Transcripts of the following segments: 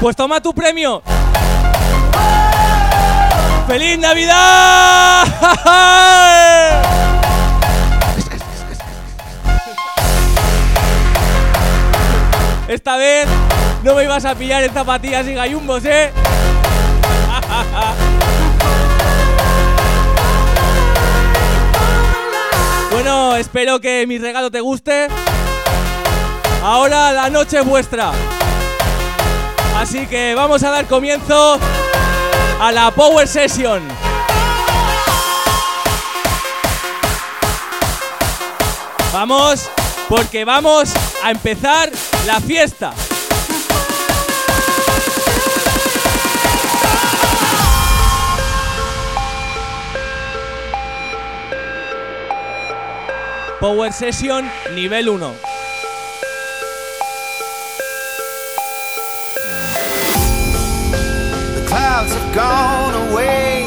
Pues toma tu premio. ¡Feliz Navidad! Esta vez no me ibas a pillar en zapatillas y gallumbos, ¿eh? bueno, espero que mi regalo te guste. Ahora la noche es vuestra. Así que vamos a dar comienzo a la Power Session. Vamos, porque vamos a empezar la fiesta. Power Session nivel 1. Clouds have gone away.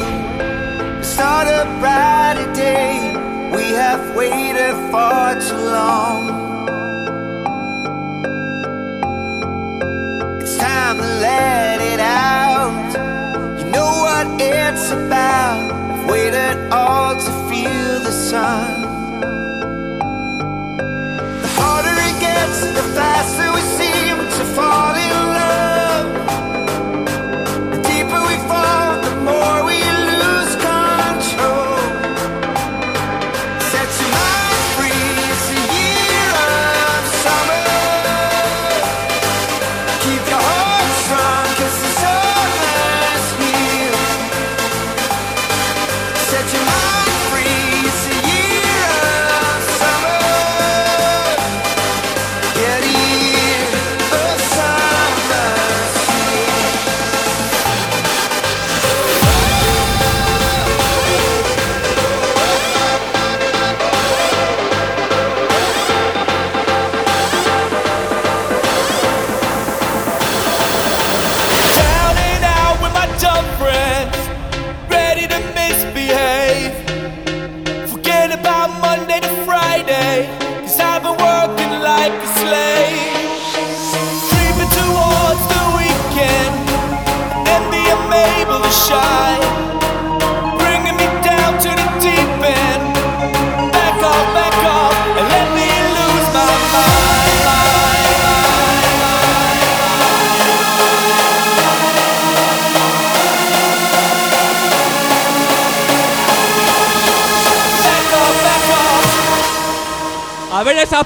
Start a brighter day. We have waited far too long. It's time to let it out. You know what it's about. I've waited all to feel the sun. The harder it gets, the faster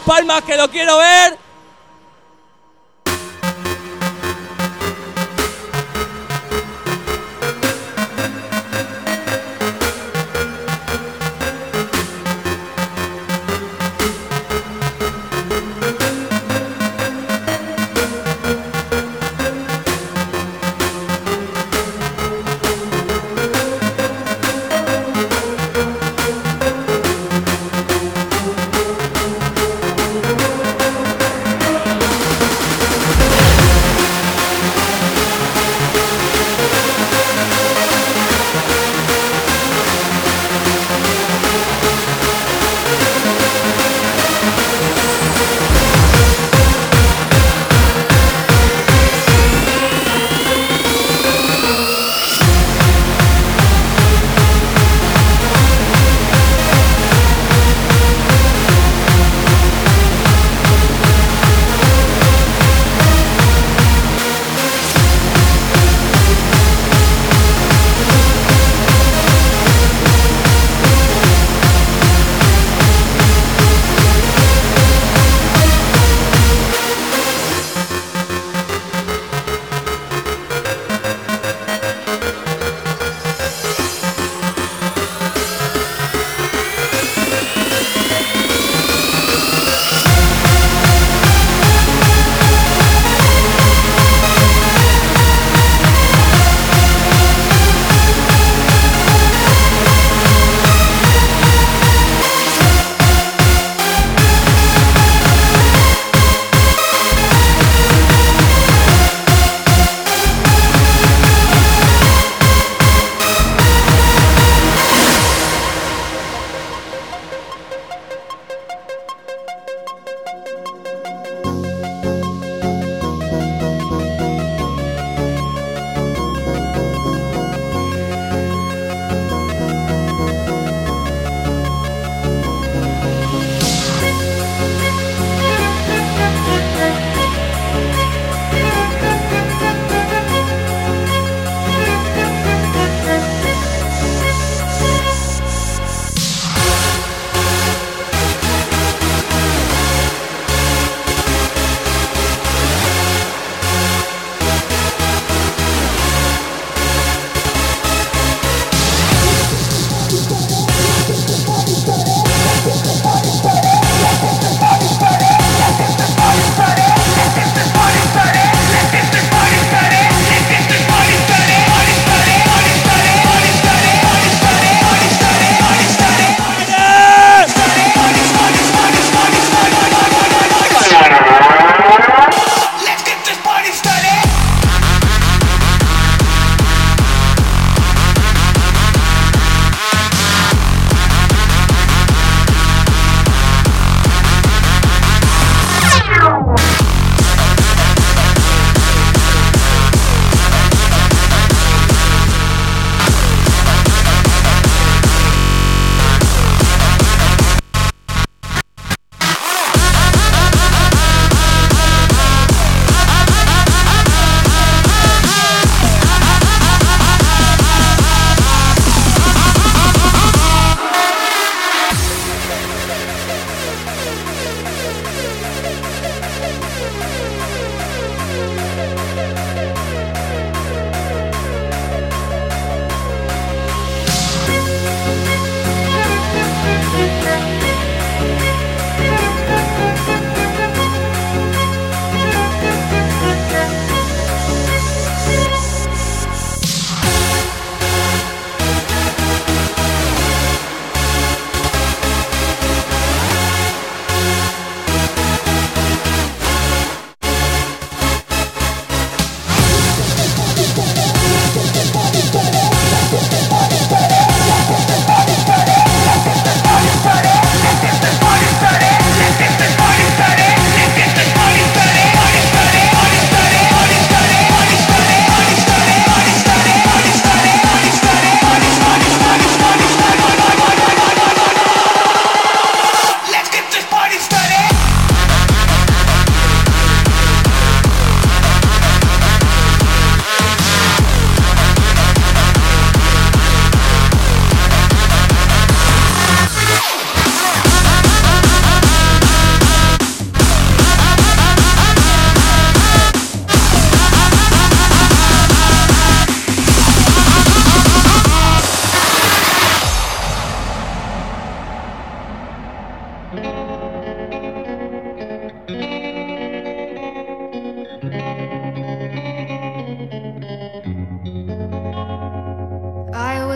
palmas que lo quiero ver.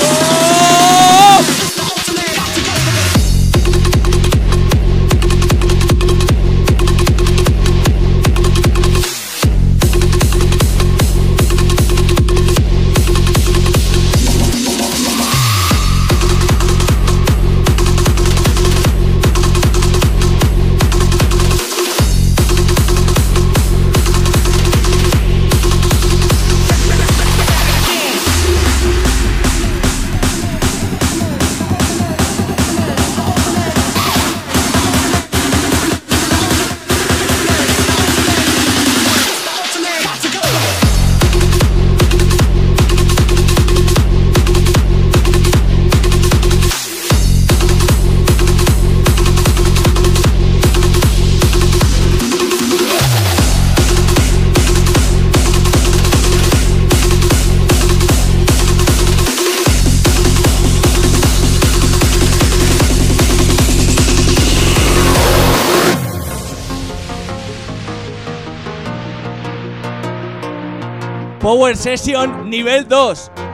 Oh! Power Session nivel 2.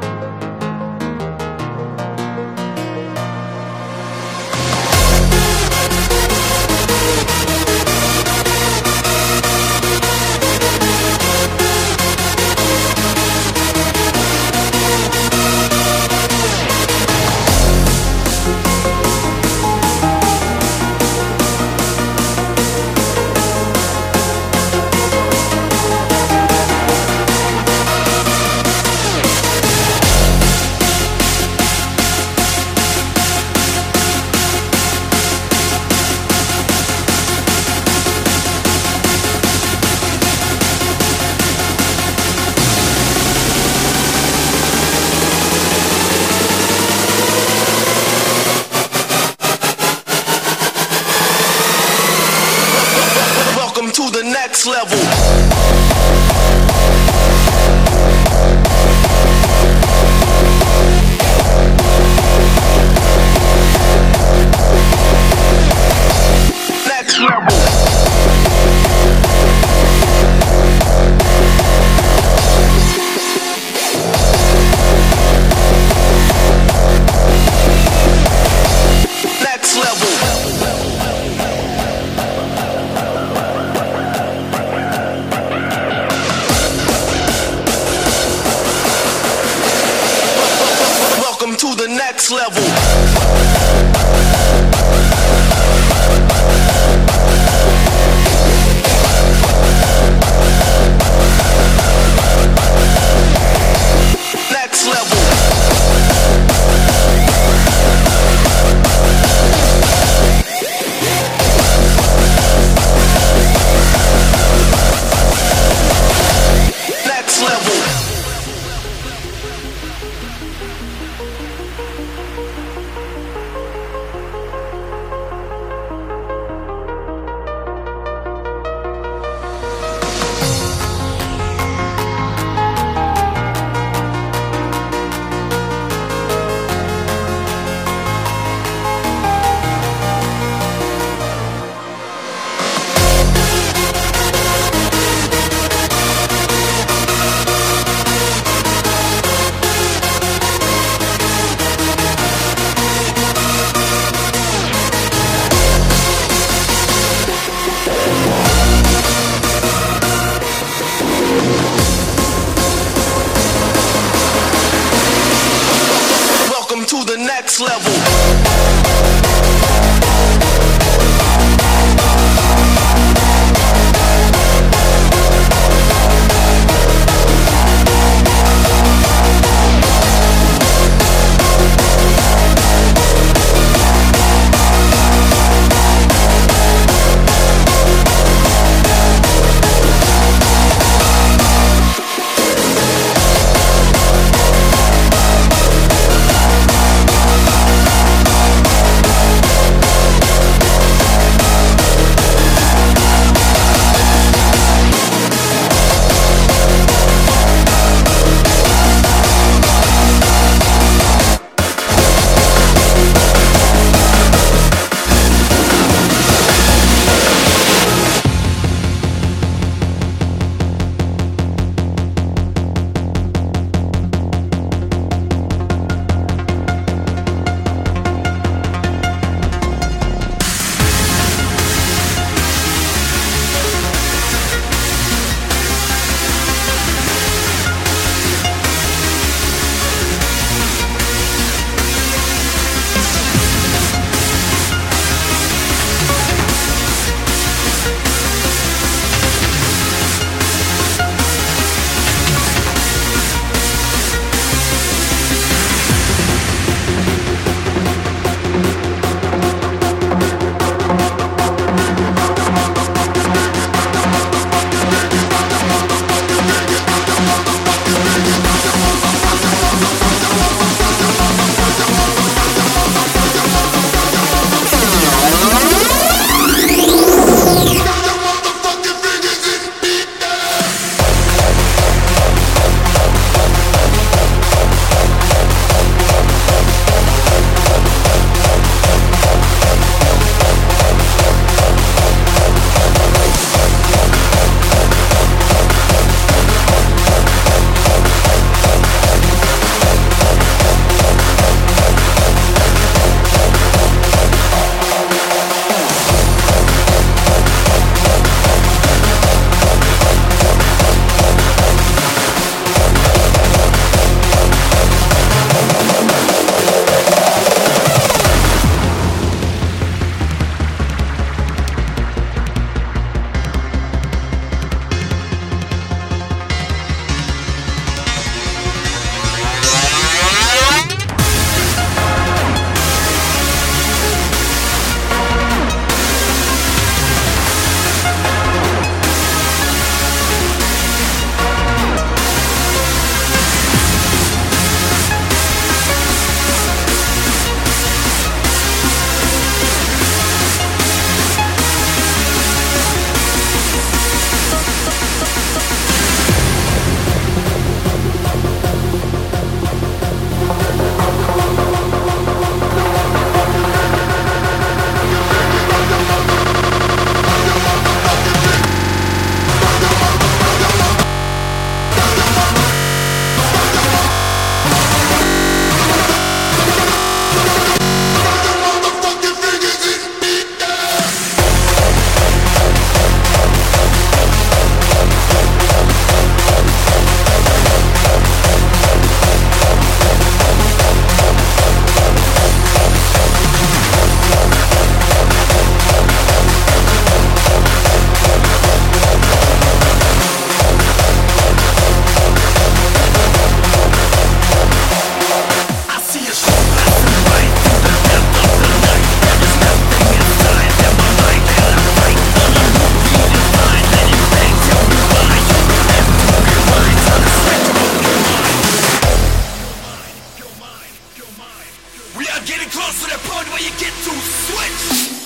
getting close to that point where you get to switch.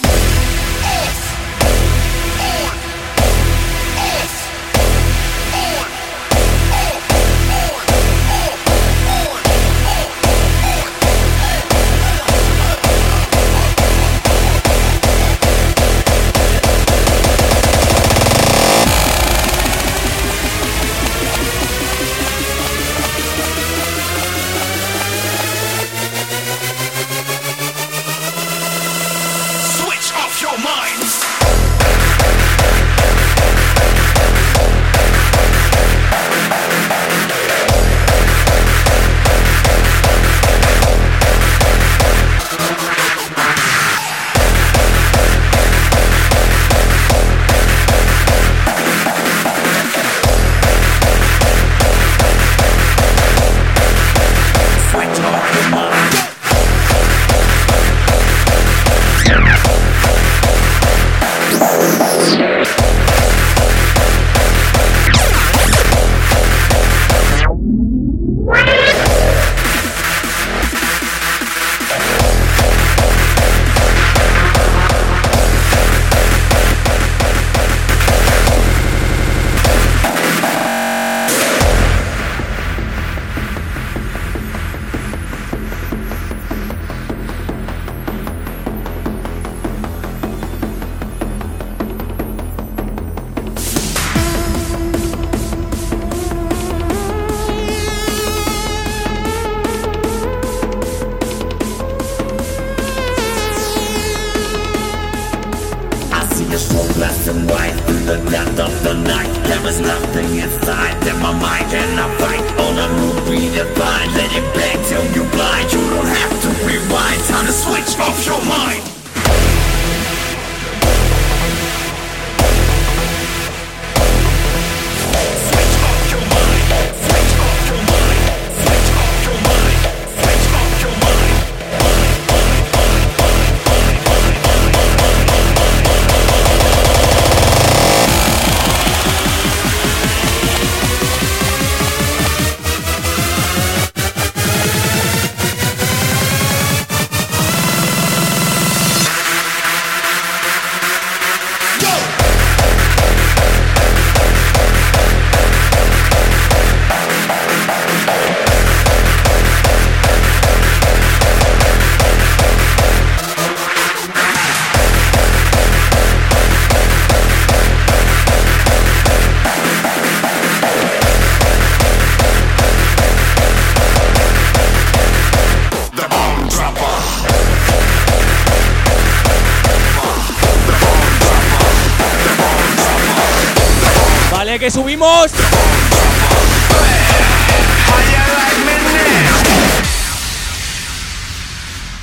vanished black and white. In the depth of the night There is nothing inside. That my mind cannot fight. On a move redefined. Let it bang till you blind. You don't have to rewind. Time to switch off your mind.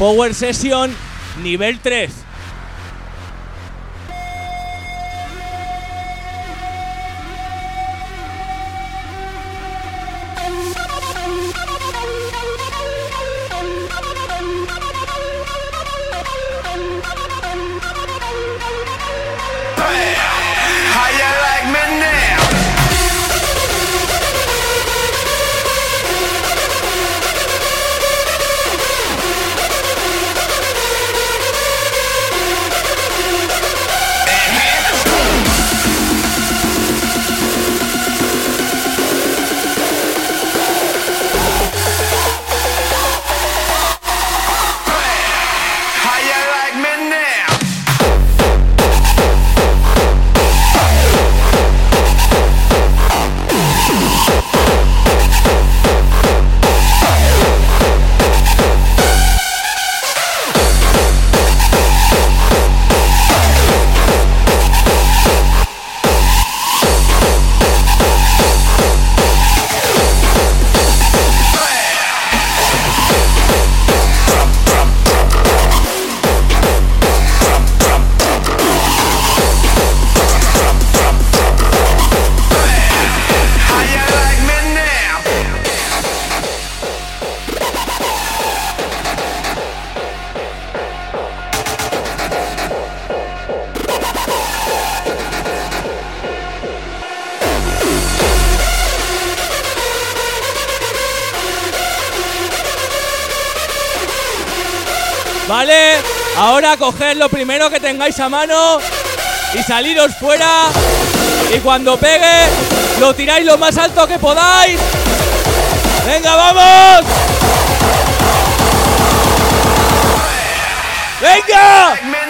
Power Session nivel 3. Coged lo primero que tengáis a mano y saliros fuera. Y cuando pegue, lo tiráis lo más alto que podáis. ¡Venga, vamos! ¡Venga!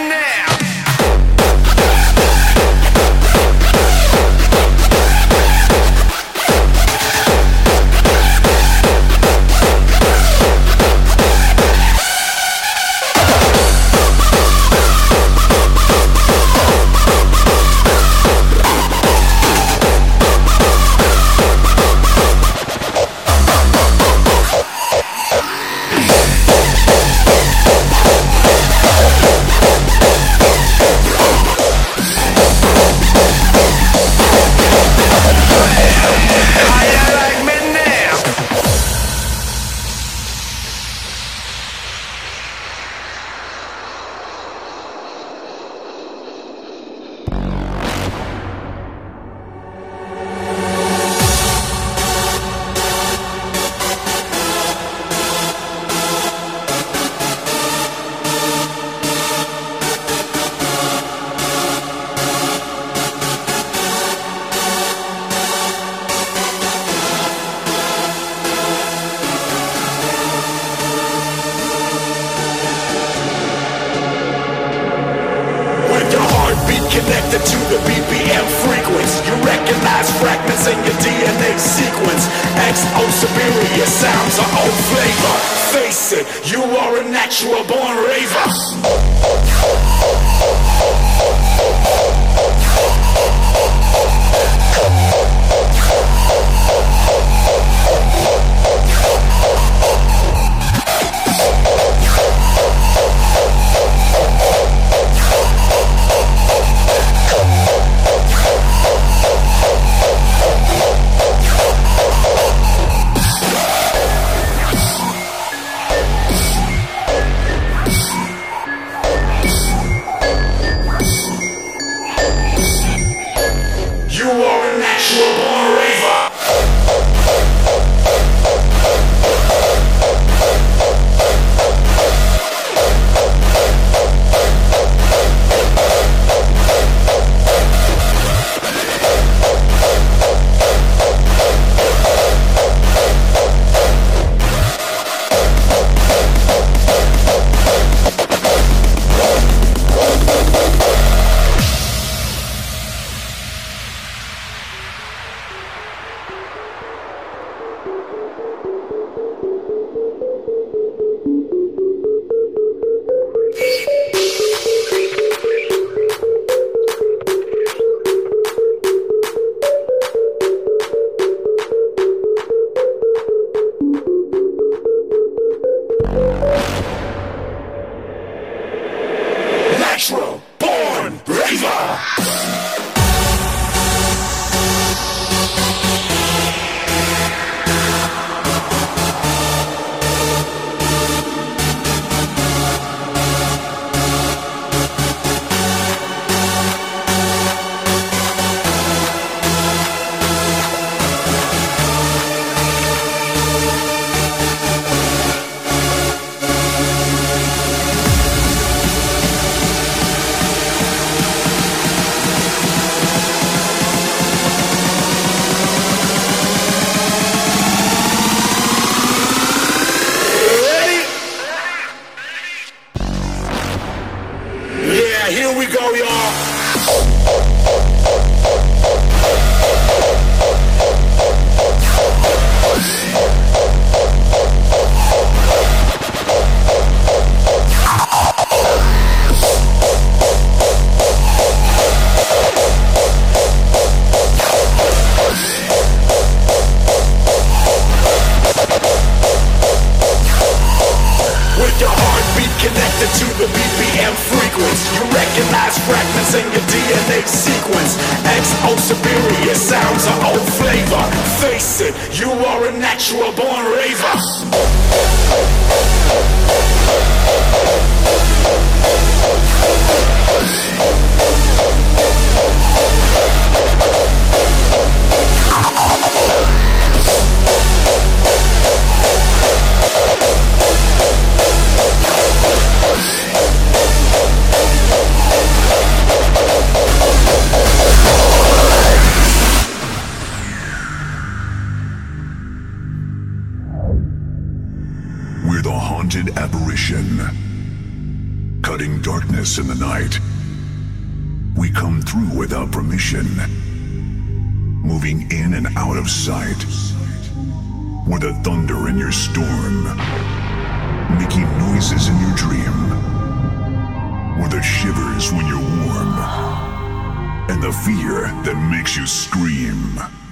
Fear that makes you scream.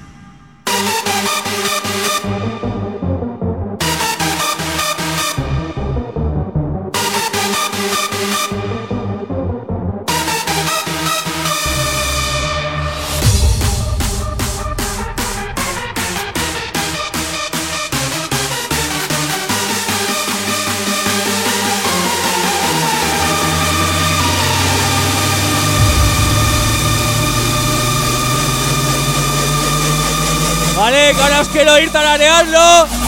Quiero ir tarareando.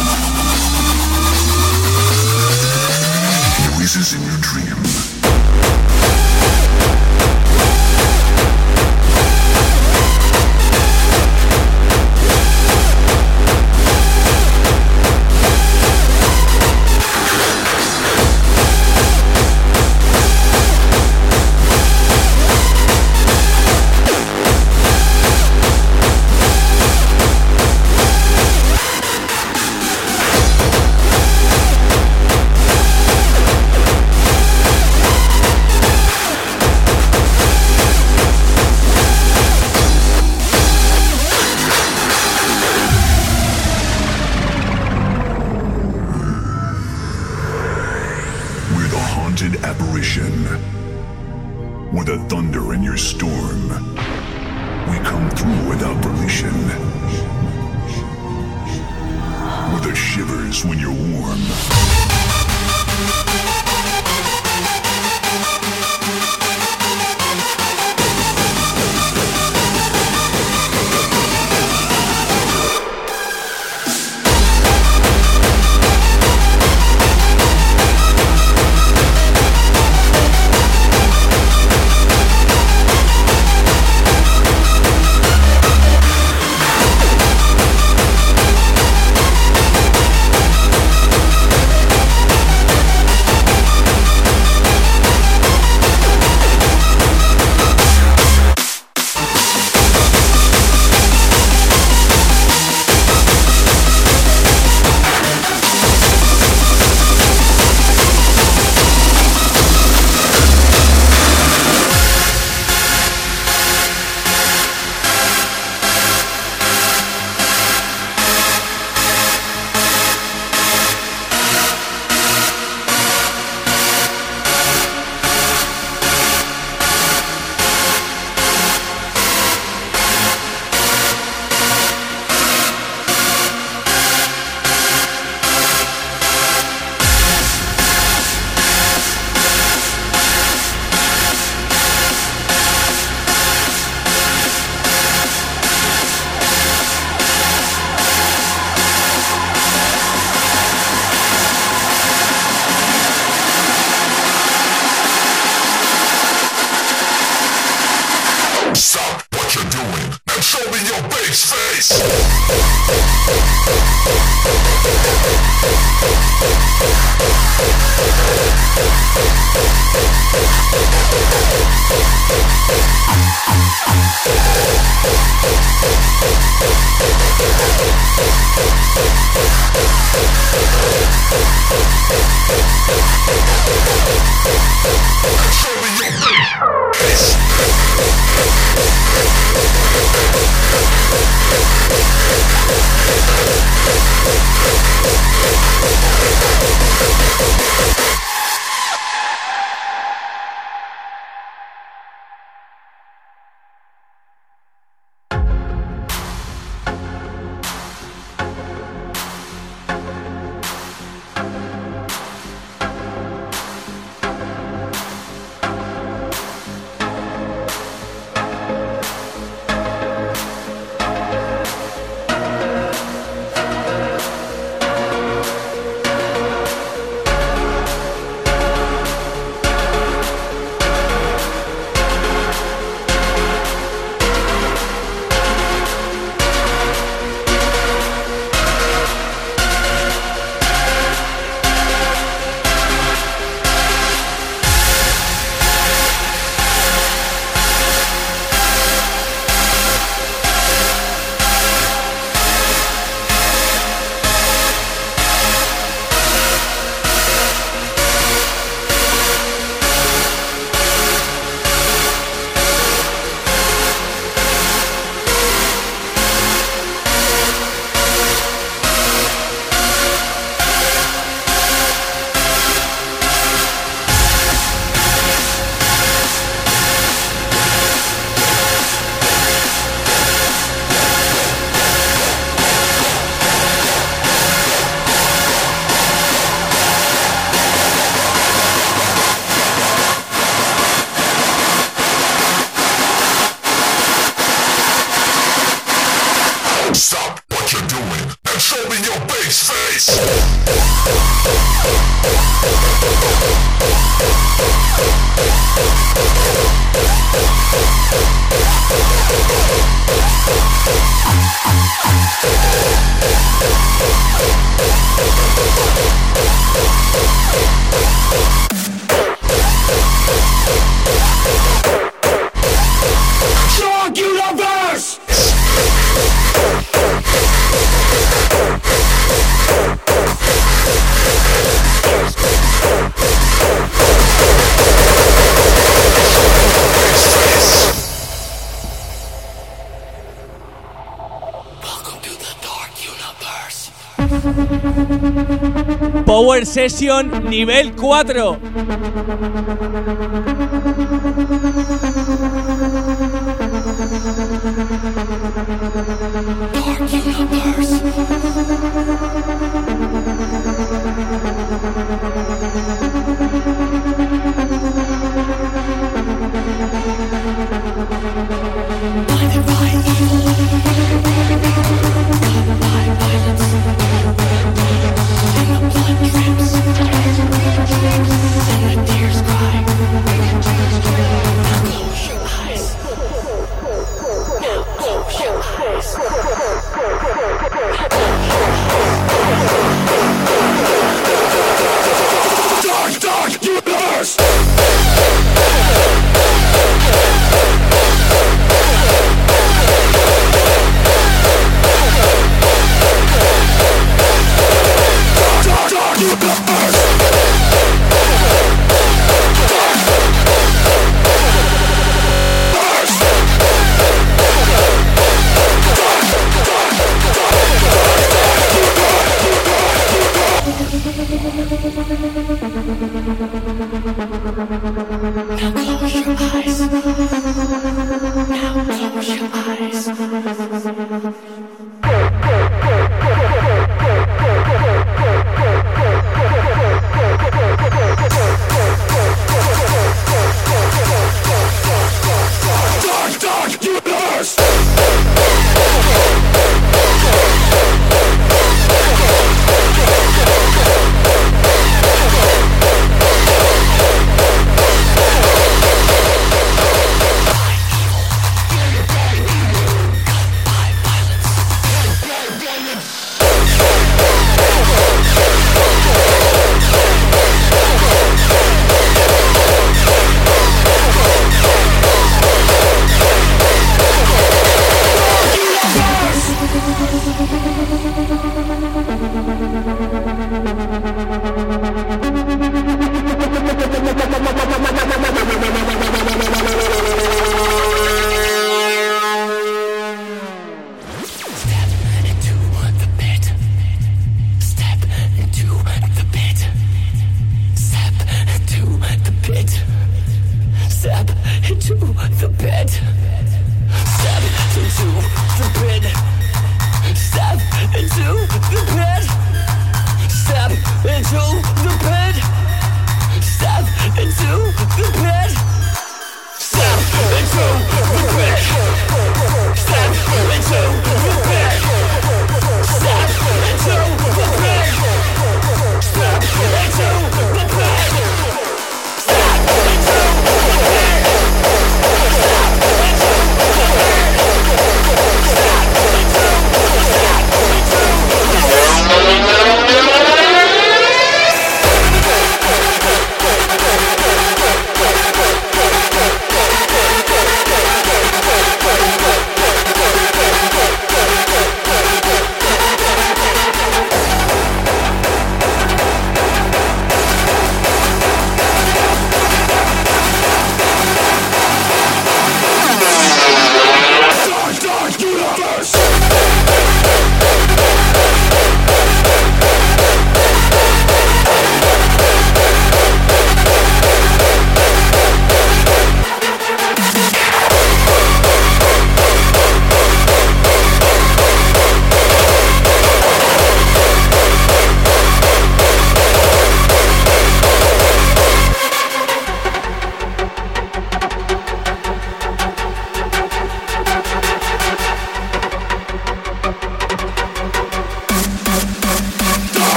Power Session nivel 4.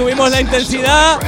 Subimos la intensidad.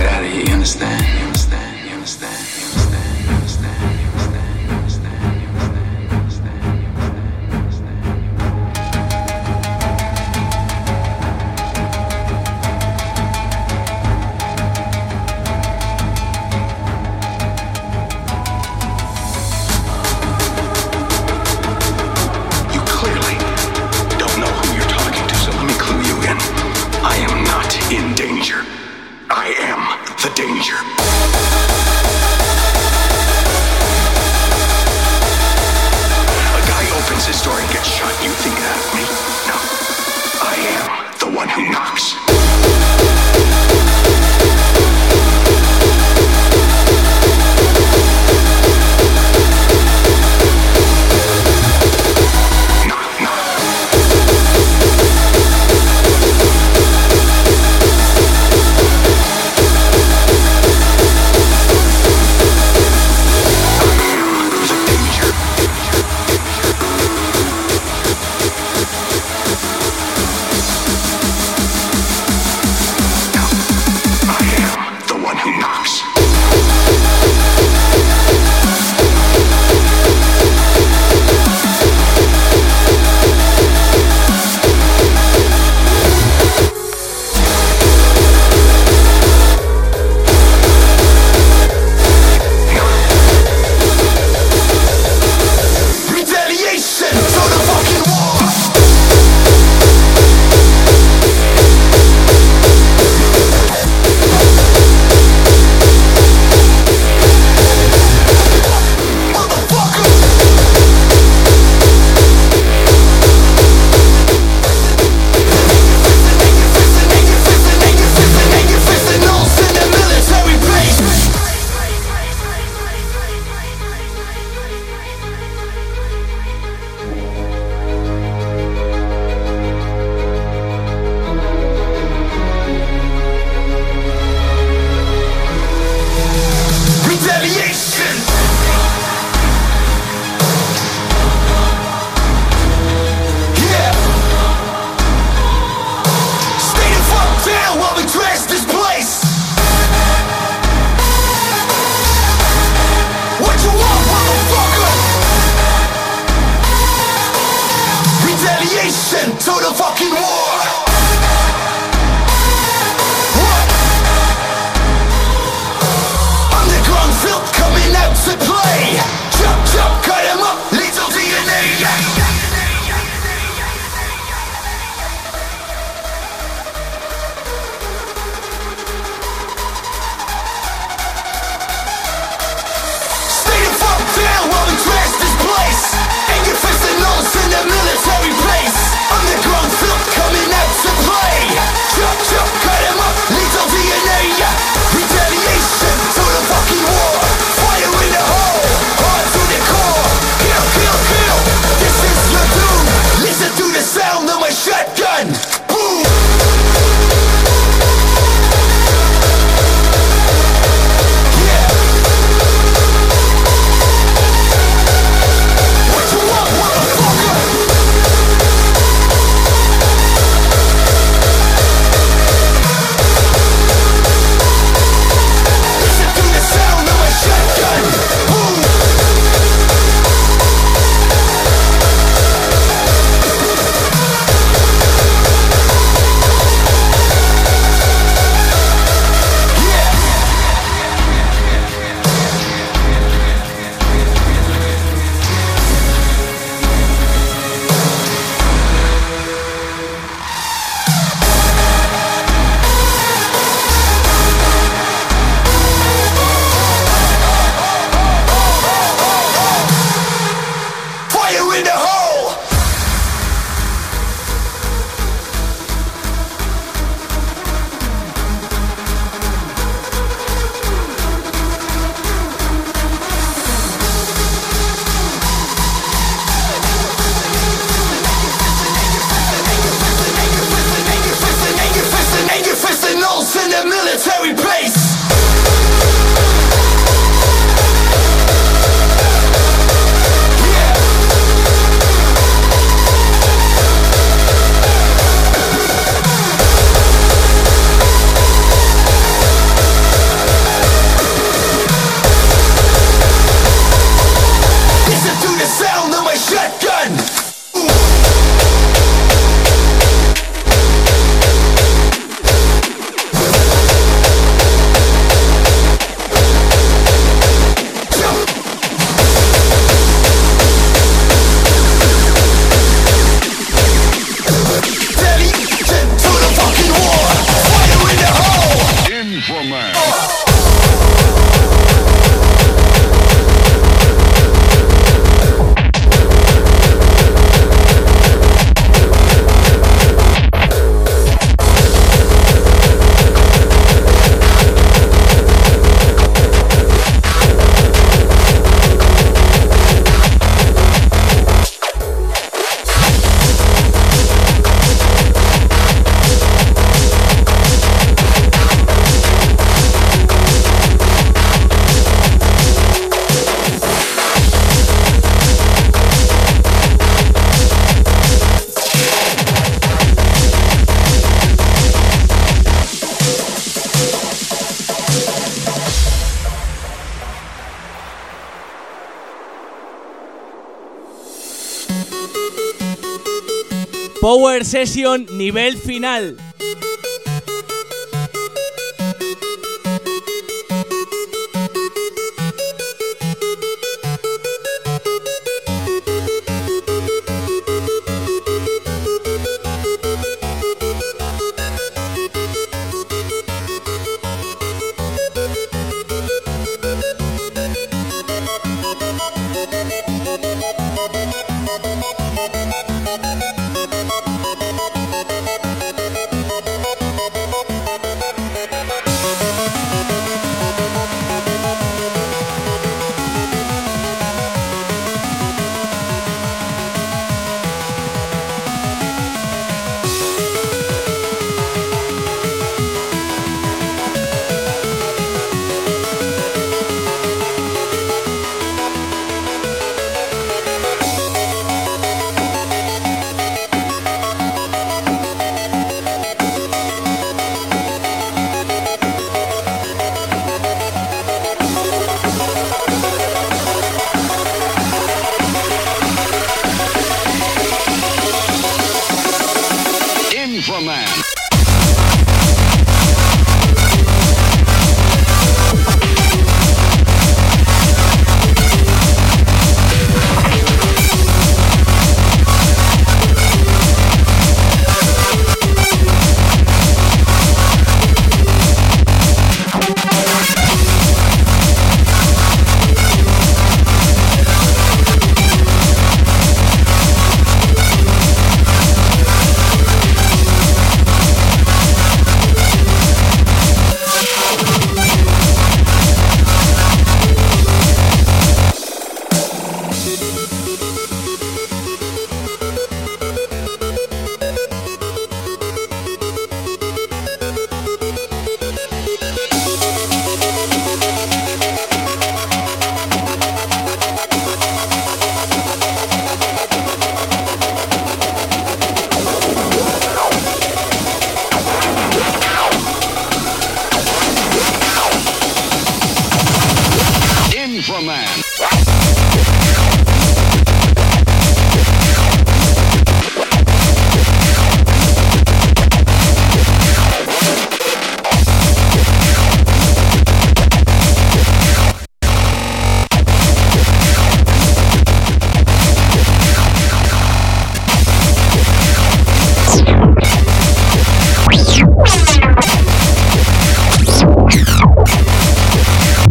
Power Session nivel final.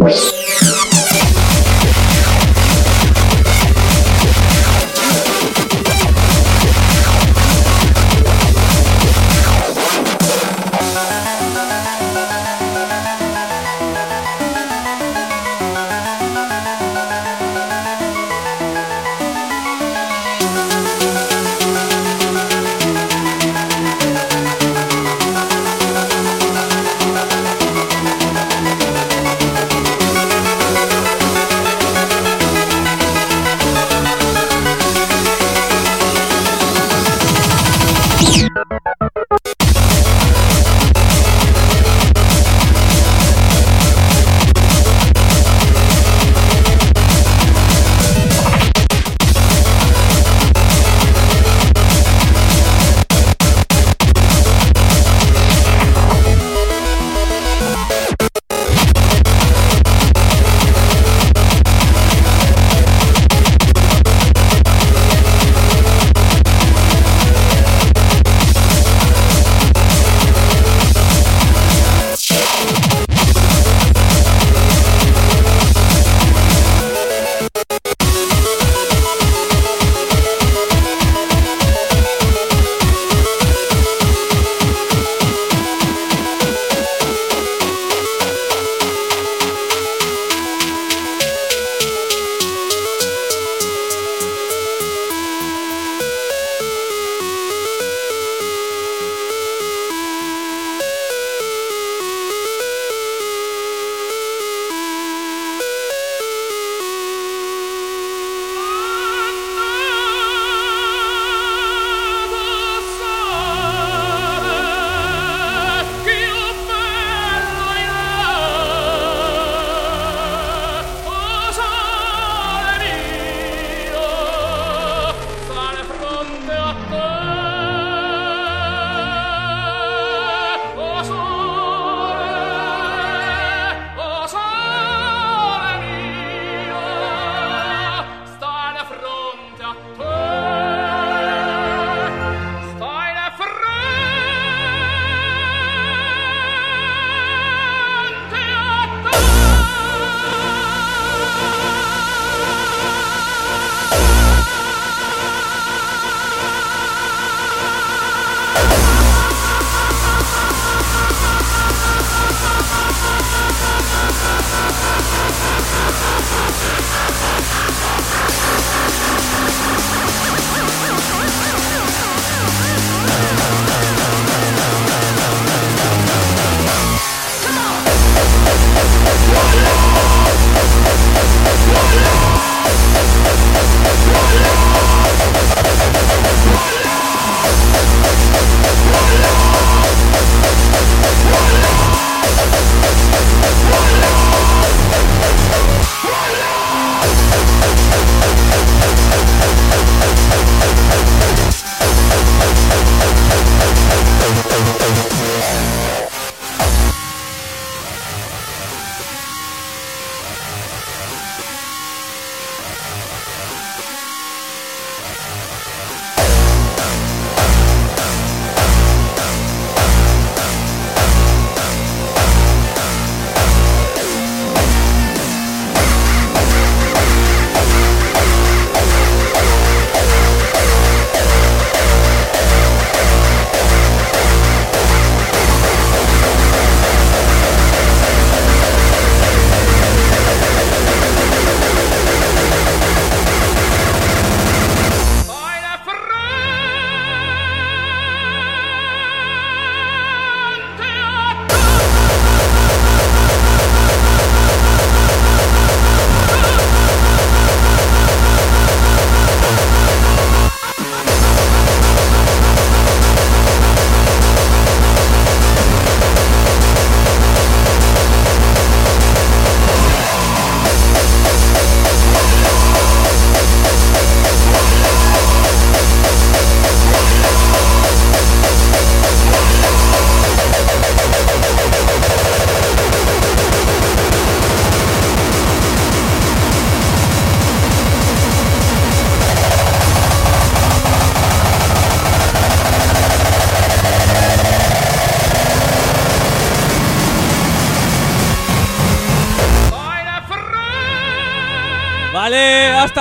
Bye.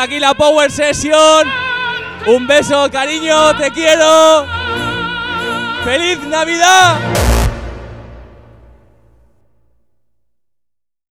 Aquí la Power Session. Un beso, cariño, te quiero. ¡Feliz Navidad!